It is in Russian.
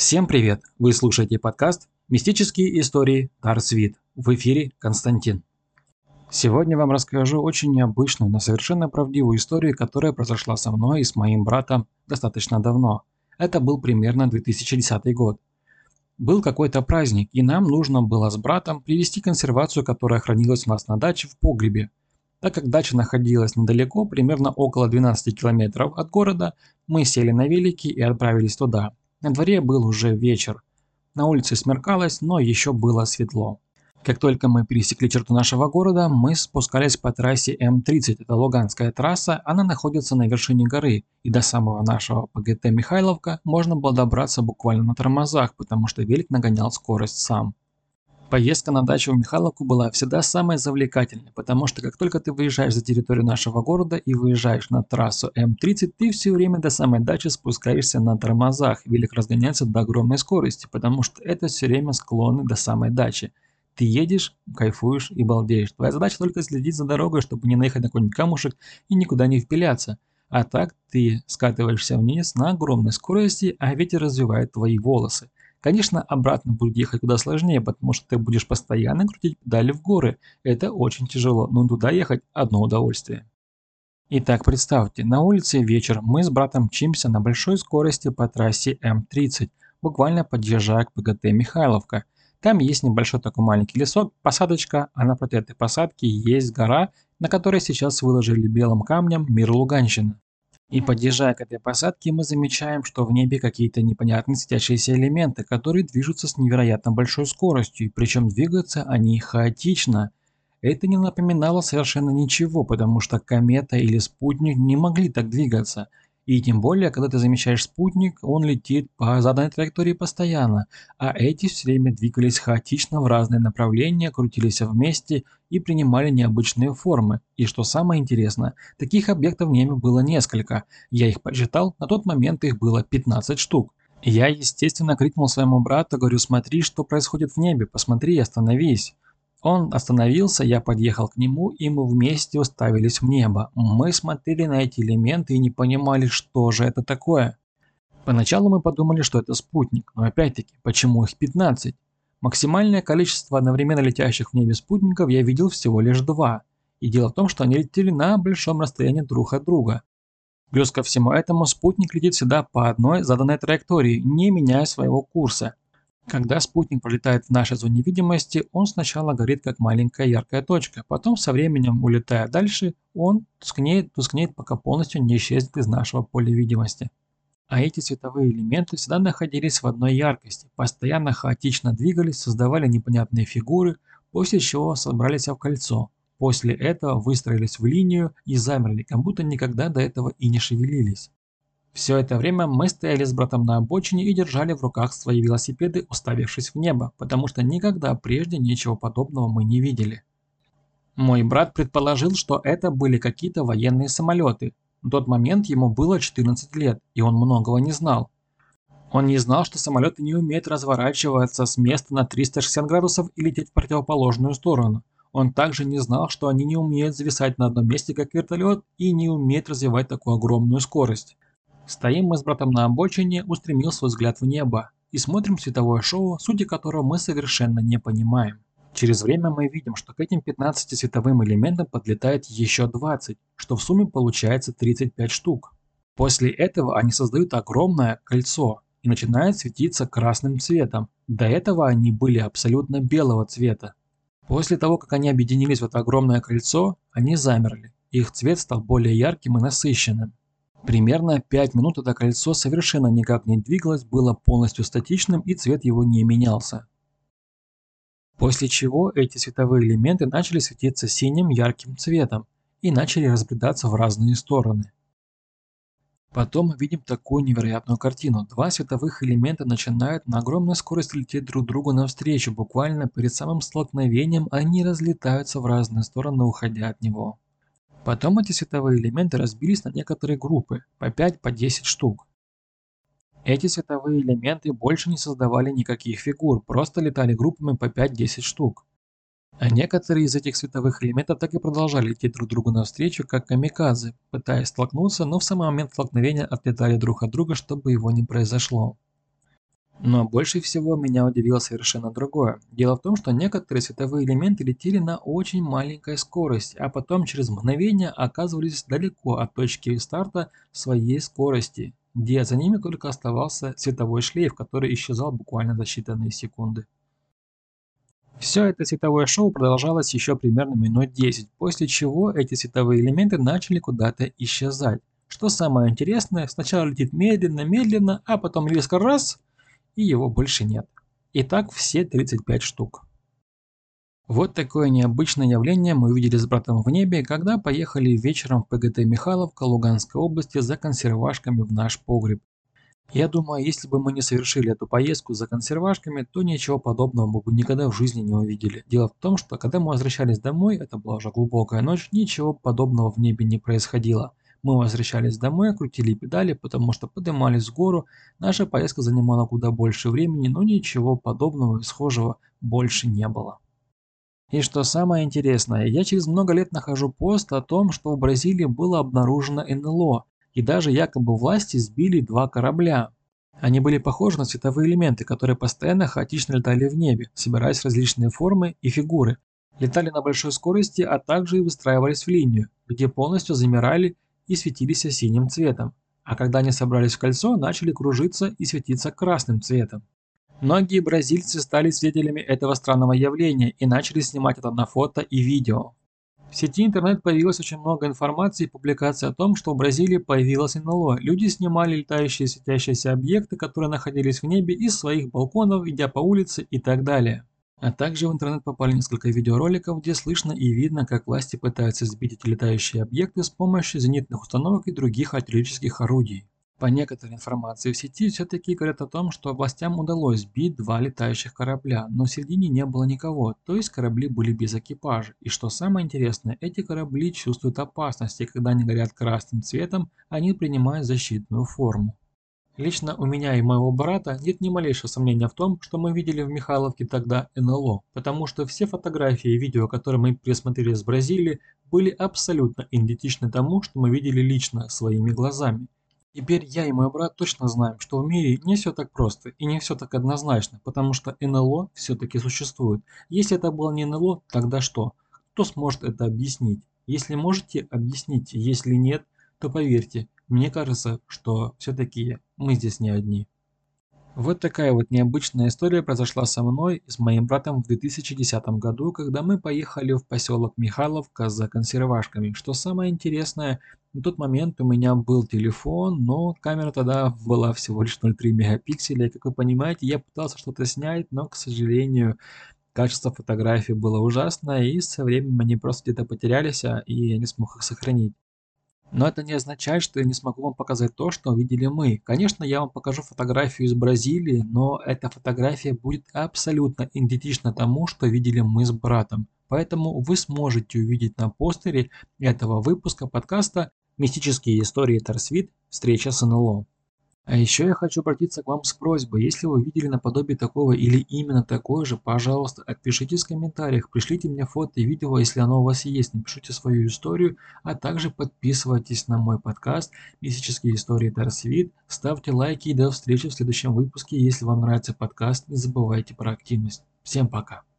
Всем привет! Вы слушаете подкаст «Мистические истории Тарсвит». В эфире Константин. Сегодня вам расскажу очень необычную, но совершенно правдивую историю, которая произошла со мной и с моим братом достаточно давно. Это был примерно 2010 год. Был какой-то праздник, и нам нужно было с братом привести консервацию, которая хранилась у нас на даче в погребе. Так как дача находилась недалеко, примерно около 12 километров от города, мы сели на велики и отправились туда. На дворе был уже вечер. На улице смеркалось, но еще было светло. Как только мы пересекли черту нашего города, мы спускались по трассе М30. Это Луганская трасса, она находится на вершине горы. И до самого нашего ПГТ Михайловка можно было добраться буквально на тормозах, потому что велик нагонял скорость сам. Поездка на дачу в Михайловку была всегда самой завлекательной, потому что как только ты выезжаешь за территорию нашего города и выезжаешь на трассу М30, ты все время до самой дачи спускаешься на тормозах. Велик разгоняется до огромной скорости, потому что это все время склоны до самой дачи. Ты едешь, кайфуешь и балдеешь. Твоя задача только следить за дорогой, чтобы не наехать на какой-нибудь камушек и никуда не впиляться. А так ты скатываешься вниз на огромной скорости, а ветер развивает твои волосы. Конечно, обратно будет ехать куда сложнее, потому что ты будешь постоянно крутить педали в горы. Это очень тяжело, но туда ехать одно удовольствие. Итак, представьте, на улице вечер, мы с братом мчимся на большой скорости по трассе М30, буквально подъезжая к ПГТ Михайловка. Там есть небольшой такой маленький лесок, посадочка, а напротив этой посадки есть гора, на которой сейчас выложили белым камнем мир Луганщины. И подъезжая к этой посадке, мы замечаем, что в небе какие-то непонятные светящиеся элементы, которые движутся с невероятно большой скоростью, причем двигаются они хаотично. Это не напоминало совершенно ничего, потому что комета или спутник не могли так двигаться – и тем более, когда ты замечаешь спутник, он летит по заданной траектории постоянно, а эти все время двигались хаотично в разные направления, крутились вместе и принимали необычные формы. И что самое интересное, таких объектов в небе было несколько. Я их подсчитал, на тот момент их было 15 штук. Я, естественно, крикнул своему брату, говорю, смотри, что происходит в небе, посмотри, остановись. Он остановился, я подъехал к нему, и мы вместе уставились в небо. Мы смотрели на эти элементы и не понимали, что же это такое. Поначалу мы подумали, что это спутник, но опять-таки, почему их 15? Максимальное количество одновременно летящих в небе спутников я видел всего лишь два. И дело в том, что они летели на большом расстоянии друг от друга. Плюс ко всему этому спутник летит всегда по одной заданной траектории, не меняя своего курса. Когда спутник пролетает в нашей зоне видимости, он сначала горит как маленькая яркая точка, потом со временем, улетая дальше, он тускнеет, тускнеет, пока полностью не исчезнет из нашего поля видимости. А эти световые элементы всегда находились в одной яркости, постоянно хаотично двигались, создавали непонятные фигуры, после чего собрались в кольцо. После этого выстроились в линию и замерли, как будто никогда до этого и не шевелились. Все это время мы стояли с братом на обочине и держали в руках свои велосипеды, уставившись в небо, потому что никогда прежде ничего подобного мы не видели. Мой брат предположил, что это были какие-то военные самолеты. В тот момент ему было 14 лет, и он многого не знал. Он не знал, что самолеты не умеют разворачиваться с места на 360 градусов и лететь в противоположную сторону. Он также не знал, что они не умеют зависать на одном месте, как вертолет, и не умеют развивать такую огромную скорость. Стоим мы с братом на обочине, устремил свой взгляд в небо и смотрим световое шоу, сути которого мы совершенно не понимаем. Через время мы видим, что к этим 15 световым элементам подлетает еще 20, что в сумме получается 35 штук. После этого они создают огромное кольцо и начинают светиться красным цветом. До этого они были абсолютно белого цвета. После того, как они объединились в это огромное кольцо, они замерли. Их цвет стал более ярким и насыщенным. Примерно 5 минут это кольцо совершенно никак не двигалось, было полностью статичным и цвет его не менялся. После чего эти световые элементы начали светиться синим ярким цветом и начали разбредаться в разные стороны. Потом мы видим такую невероятную картину. Два световых элемента начинают на огромной скорости лететь друг другу навстречу. Буквально перед самым столкновением они разлетаются в разные стороны, уходя от него. Потом эти световые элементы разбились на некоторые группы, по 5-10 по штук. Эти световые элементы больше не создавали никаких фигур, просто летали группами по 5-10 штук. А некоторые из этих световых элементов так и продолжали лететь друг другу навстречу, как камикадзе, пытаясь столкнуться, но в самый момент столкновения отлетали друг от друга, чтобы его не произошло. Но больше всего меня удивило совершенно другое. Дело в том, что некоторые световые элементы летели на очень маленькой скорости, а потом через мгновение оказывались далеко от точки старта своей скорости, где за ними только оставался световой шлейф, который исчезал буквально за считанные секунды. Все это световое шоу продолжалось еще примерно минут 10, после чего эти световые элементы начали куда-то исчезать. Что самое интересное, сначала летит медленно-медленно, а потом резко раз – и его больше нет. И так все 35 штук. Вот такое необычное явление мы увидели с братом в небе, когда поехали вечером в ПГТ Михайловка Луганской области за консервашками в наш погреб. Я думаю, если бы мы не совершили эту поездку за консервашками, то ничего подобного мы бы никогда в жизни не увидели. Дело в том, что когда мы возвращались домой, это была уже глубокая ночь, ничего подобного в небе не происходило. Мы возвращались домой, крутили педали, потому что поднимались в гору. Наша поездка занимала куда больше времени, но ничего подобного и схожего больше не было. И что самое интересное, я через много лет нахожу пост о том, что в Бразилии было обнаружено НЛО, и даже якобы власти сбили два корабля. Они были похожи на световые элементы, которые постоянно хаотично летали в небе, собираясь в различные формы и фигуры. Летали на большой скорости, а также и выстраивались в линию, где полностью замирали и светились синим цветом, а когда они собрались в кольцо, начали кружиться и светиться красным цветом. Многие бразильцы стали свидетелями этого странного явления и начали снимать это на фото и видео. В сети интернет появилось очень много информации и публикаций о том, что в Бразилии появилось НЛО. Люди снимали летающие светящиеся объекты, которые находились в небе, из своих балконов, идя по улице и так далее. А также в интернет попали несколько видеороликов, где слышно и видно, как власти пытаются сбить эти летающие объекты с помощью зенитных установок и других артиллерийских орудий. По некоторой информации в сети все-таки говорят о том, что властям удалось сбить два летающих корабля, но в середине не было никого, то есть корабли были без экипажа. И что самое интересное, эти корабли чувствуют опасность, и когда они горят красным цветом, они принимают защитную форму. Лично у меня и моего брата нет ни малейшего сомнения в том, что мы видели в Михайловке тогда НЛО, потому что все фотографии и видео, которые мы присмотрели с Бразилии, были абсолютно идентичны тому, что мы видели лично своими глазами. Теперь я и мой брат точно знаем, что в мире не все так просто и не все так однозначно, потому что НЛО все-таки существует. Если это было не НЛО, тогда что? Кто сможет это объяснить? Если можете, объясните. Если нет, то поверьте, мне кажется, что все-таки мы здесь не одни. Вот такая вот необычная история произошла со мной и с моим братом в 2010 году, когда мы поехали в поселок Михайловка за консервашками. Что самое интересное, на тот момент у меня был телефон, но камера тогда была всего лишь 0,3 мегапикселя. И как вы понимаете, я пытался что-то снять, но, к сожалению, качество фотографии было ужасное, и со временем они просто где-то потерялись, а, и я не смог их сохранить. Но это не означает, что я не смогу вам показать то, что увидели мы. Конечно, я вам покажу фотографию из Бразилии, но эта фотография будет абсолютно идентична тому, что видели мы с братом. Поэтому вы сможете увидеть на постере этого выпуска подкаста «Мистические истории Торсвит. Встреча с НЛО». А еще я хочу обратиться к вам с просьбой, если вы видели наподобие такого или именно такое же, пожалуйста, отпишите в комментариях, пришлите мне фото и видео, если оно у вас есть, напишите свою историю, а также подписывайтесь на мой подкаст «Мистические истории Тарсвит», ставьте лайки и до встречи в следующем выпуске, если вам нравится подкаст, не забывайте про активность. Всем пока!